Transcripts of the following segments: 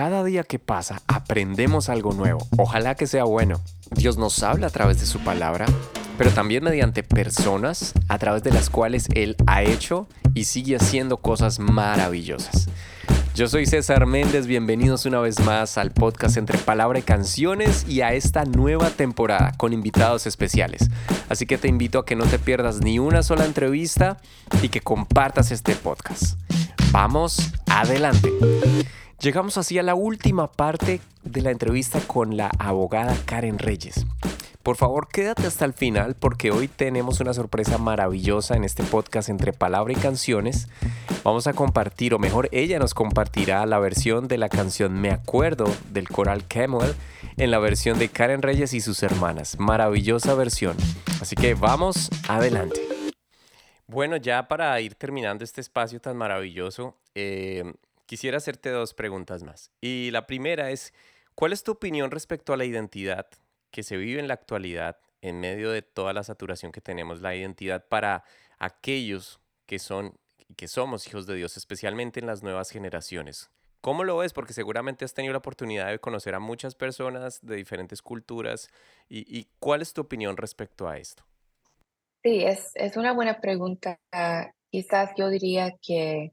Cada día que pasa aprendemos algo nuevo. Ojalá que sea bueno. Dios nos habla a través de su palabra, pero también mediante personas a través de las cuales Él ha hecho y sigue haciendo cosas maravillosas. Yo soy César Méndez, bienvenidos una vez más al podcast entre palabra y canciones y a esta nueva temporada con invitados especiales. Así que te invito a que no te pierdas ni una sola entrevista y que compartas este podcast. Vamos adelante. Llegamos así a la última parte de la entrevista con la abogada Karen Reyes. Por favor, quédate hasta el final porque hoy tenemos una sorpresa maravillosa en este podcast entre palabra y canciones. Vamos a compartir, o mejor, ella nos compartirá la versión de la canción Me Acuerdo del coral Camel en la versión de Karen Reyes y sus hermanas. Maravillosa versión. Así que vamos adelante. Bueno, ya para ir terminando este espacio tan maravilloso, eh, quisiera hacerte dos preguntas más. Y la primera es, ¿cuál es tu opinión respecto a la identidad que se vive en la actualidad en medio de toda la saturación que tenemos, la identidad para aquellos que son que somos hijos de Dios, especialmente en las nuevas generaciones? ¿Cómo lo ves? Porque seguramente has tenido la oportunidad de conocer a muchas personas de diferentes culturas. ¿Y, cuál es tu opinión respecto a esto? Sí, es, es una buena pregunta. quizás yo diría que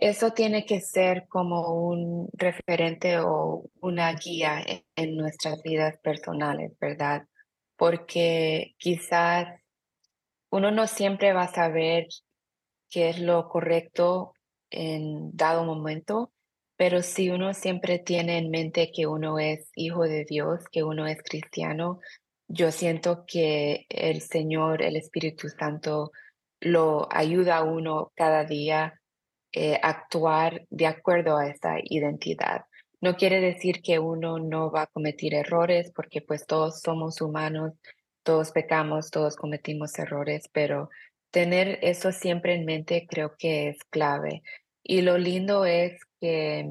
eso tiene que ser como un referente o una guía en, nuestras vidas personales, ¿verdad? Porque quizás uno no siempre va a saber qué es lo correcto en dado momento, pero si uno siempre tiene en mente que uno es hijo de Dios, que uno es cristiano, yo siento que el Señor, el Espíritu Santo, lo ayuda a uno cada día eh, actuar de acuerdo a esa identidad. No quiere decir que uno no va a cometer errores, porque pues todos somos humanos, todos pecamos, todos cometimos errores, pero tener eso siempre en mente creo que es clave. Y lo lindo es que,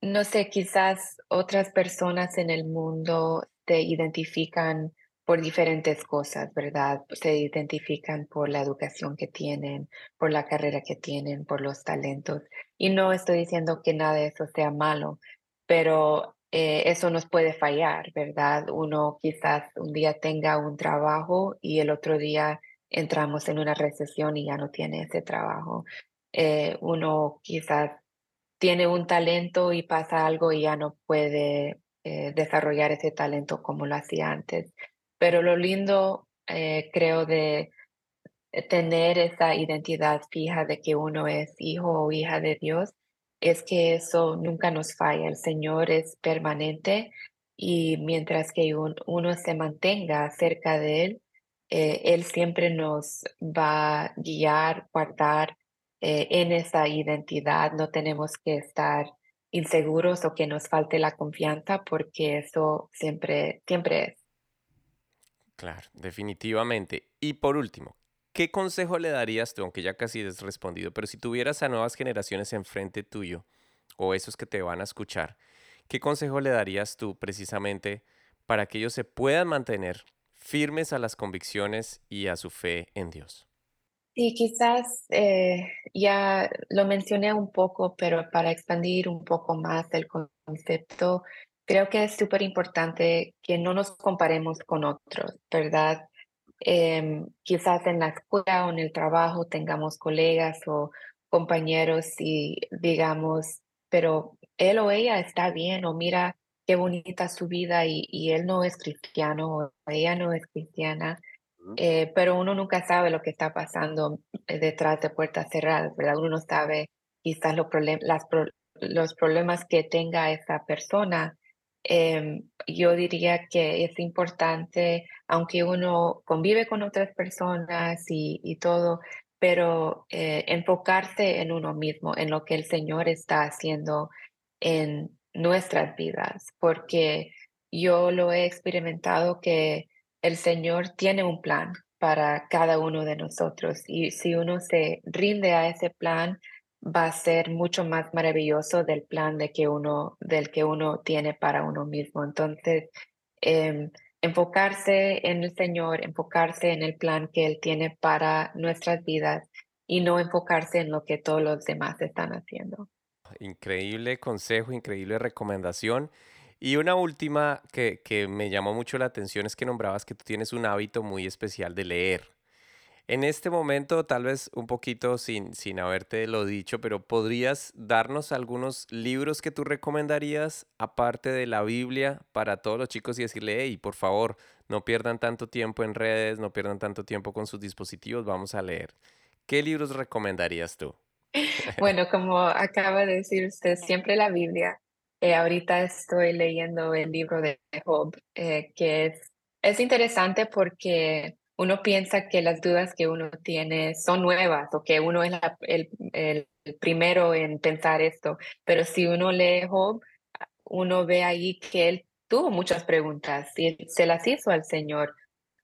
no sé, quizás otras personas en el mundo te identifican por diferentes cosas, ¿verdad? Se identifican por la educación que tienen, por la carrera que tienen, por los talentos. Y no estoy diciendo que nada de eso sea malo, pero eh, eso nos puede fallar, ¿verdad? Uno quizás un día tenga un trabajo y el otro día entramos en una recesión y ya no tiene ese trabajo. Eh, uno quizás tiene un talento y pasa algo y ya no puede eh, desarrollar ese talento como lo hacía antes. Pero lo lindo, eh, creo, de tener esa identidad fija de que uno es hijo o hija de Dios, es que eso nunca nos falla. El Señor es permanente y mientras que uno se mantenga cerca de Él, eh, Él siempre nos va a guiar, guardar eh, en esa identidad. No tenemos que estar inseguros o que nos falte la confianza porque eso siempre, siempre es. Claro, definitivamente. Y por último, ¿qué consejo le darías tú, aunque ya casi has respondido, pero si tuvieras a nuevas generaciones enfrente tuyo o esos que te van a escuchar, ¿qué consejo le darías tú precisamente para que ellos se puedan mantener firmes a las convicciones y a su fe en Dios? Sí, quizás eh, ya lo mencioné un poco, pero para expandir un poco más el concepto, Creo que es súper importante que no nos comparemos con otros, ¿verdad? Em, quizás en la escuela o en el trabajo tengamos colegas o compañeros y digamos, pero él o ella está bien o mira qué bonita su vida y, y él no es cristiano o ella no es cristiana, eh, pero uno nunca sabe lo que está pasando eh, detrás de puertas cerradas, ¿verdad? Uno no sabe quizás los, las los problemas que tenga esa persona Em, yo diría que es importante, aunque uno convive con otras personas y, todo, pero eh, enfocarse en uno mismo, en lo que el Señor está haciendo en nuestras vidas, porque yo lo he experimentado que el Señor tiene un plan para cada uno de nosotros y si uno se rinde a ese plan, va a ser mucho más maravilloso del plan de que uno, del que uno tiene para uno mismo. Entonces, em, enfocarse en el Señor, enfocarse en el plan que Él tiene para nuestras vidas y no enfocarse en lo que todos los demás están haciendo. increíble consejo, increíble recomendación. Y una última que, que me llamó mucho la atención es que nombrabas que tú tienes un hábito muy especial de leer. En este momento, tal vez un poquito sin, sin haberte lo dicho, pero ¿podrías darnos algunos libros que tú recomendarías, aparte de la Biblia, para todos los chicos y decirle, hey, por favor, no pierdan tanto tiempo en redes, no pierdan tanto tiempo con sus dispositivos, vamos a leer? ¿Qué libros recomendarías tú? Bueno, como acaba de decir usted, siempre la Biblia. Eh, ahorita estoy leyendo el libro de Job, eh, que es, es interesante porque uno piensa que las dudas que uno tiene son nuevas o que uno es el, primero en pensar esto, pero si uno lee Job, uno ve ahí que él tuvo muchas preguntas y se las hizo al Señor.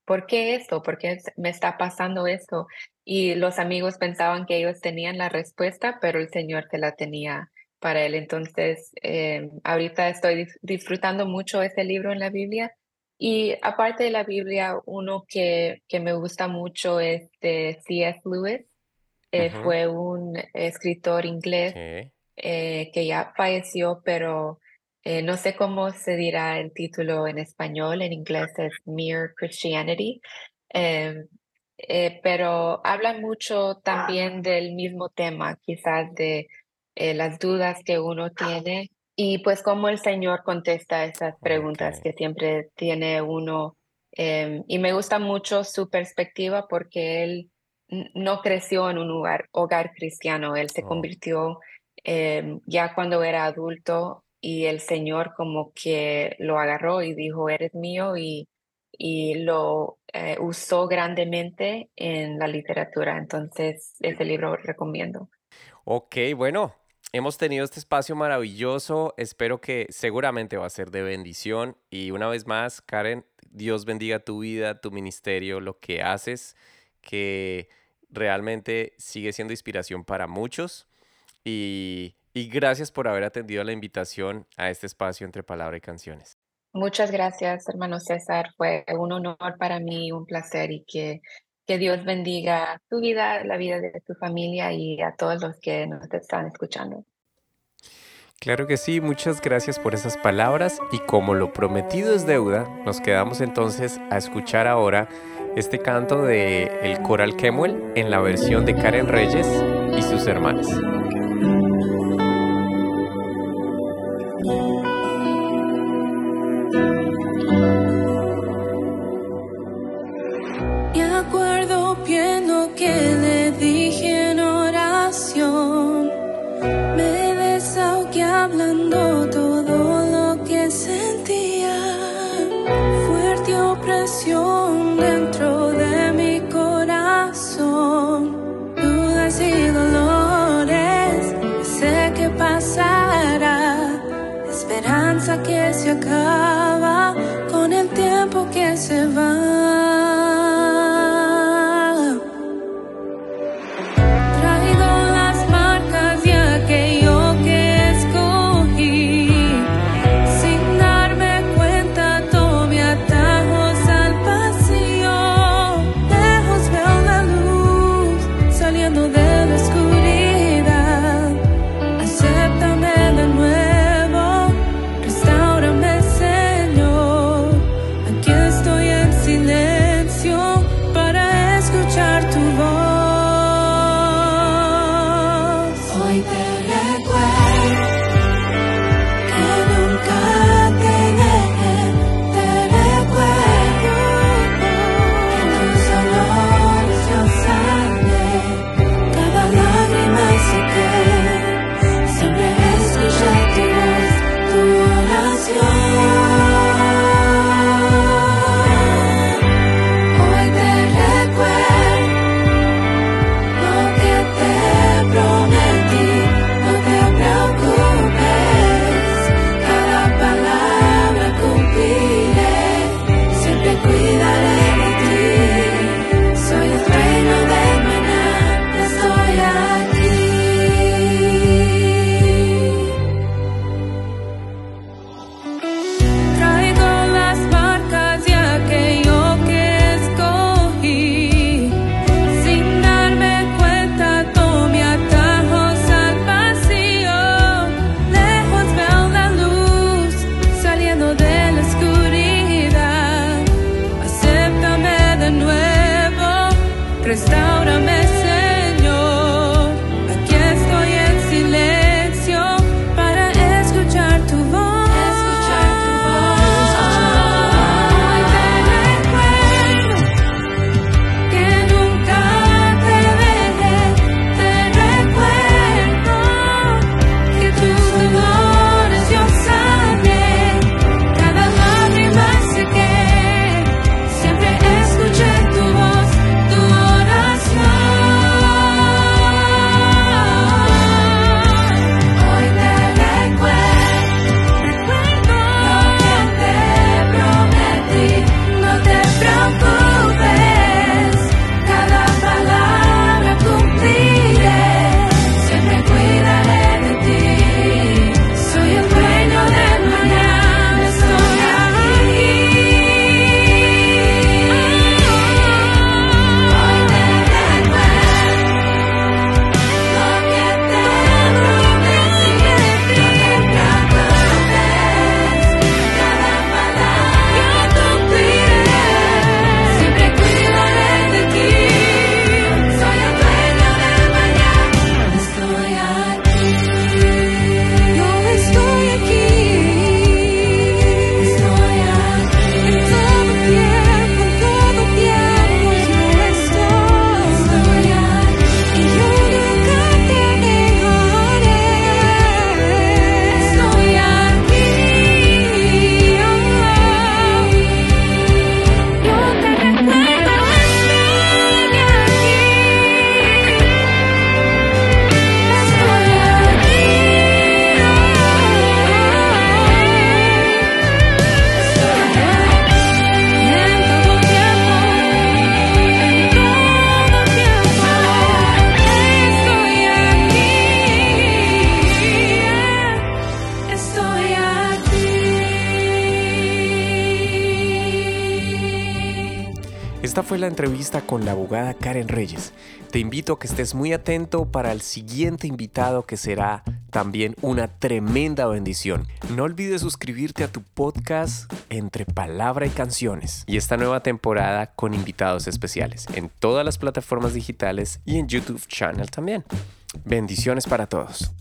¿Por qué esto? ¿Por qué me está pasando esto? Y los amigos pensaban que ellos tenían la respuesta, pero el Señor se la tenía para él. Entonces, eh, ahorita estoy disfrutando mucho ese libro en la Biblia y aparte de la Biblia, uno que, que me gusta mucho es de C.S. Lewis. Eh, fue un escritor inglés eh, que ya falleció, pero eh, no sé cómo se dirá el título en español. En inglés es Mere Christianity. Em, pero habla mucho también del mismo tema, quizás de las dudas que uno tiene y pues cómo el Señor contesta esas preguntas que siempre tiene uno. Em, y me gusta mucho su perspectiva porque él no creció en un hogar, hogar cristiano, él se oh. convirtió em, ya cuando era adulto y el Señor como que lo agarró y dijo, eres mío y, y lo eh, usó grandemente en la literatura. Entonces, ese libro recomiendo. Ok, bueno, Hemos tenido este espacio maravilloso, espero que seguramente va a ser de bendición y una vez más, Karen, Dios bendiga tu vida, tu ministerio, lo que haces, que realmente sigue siendo inspiración para muchos y, y gracias por haber atendido la invitación a este espacio entre palabra y canciones. Muchas gracias, hermano César. Fue un honor para mí, un placer y que que Dios bendiga tu vida, la vida de tu familia y a todos los que nos están escuchando. Claro que sí, muchas gracias por esas palabras y como lo prometido es deuda, nos quedamos entonces a escuchar ahora este canto de el coral Kemuel en la versión de Karen Reyes y sus hermanas. Se acaba con el tiempo que se va. Esta fue la entrevista con la abogada Karen Reyes. Te invito a que estés muy atento para el siguiente invitado que será también una tremenda bendición. No olvides suscribirte a tu podcast entre palabra y canciones y esta nueva temporada con invitados especiales en todas las plataformas digitales y en YouTube Channel también. Bendiciones para todos.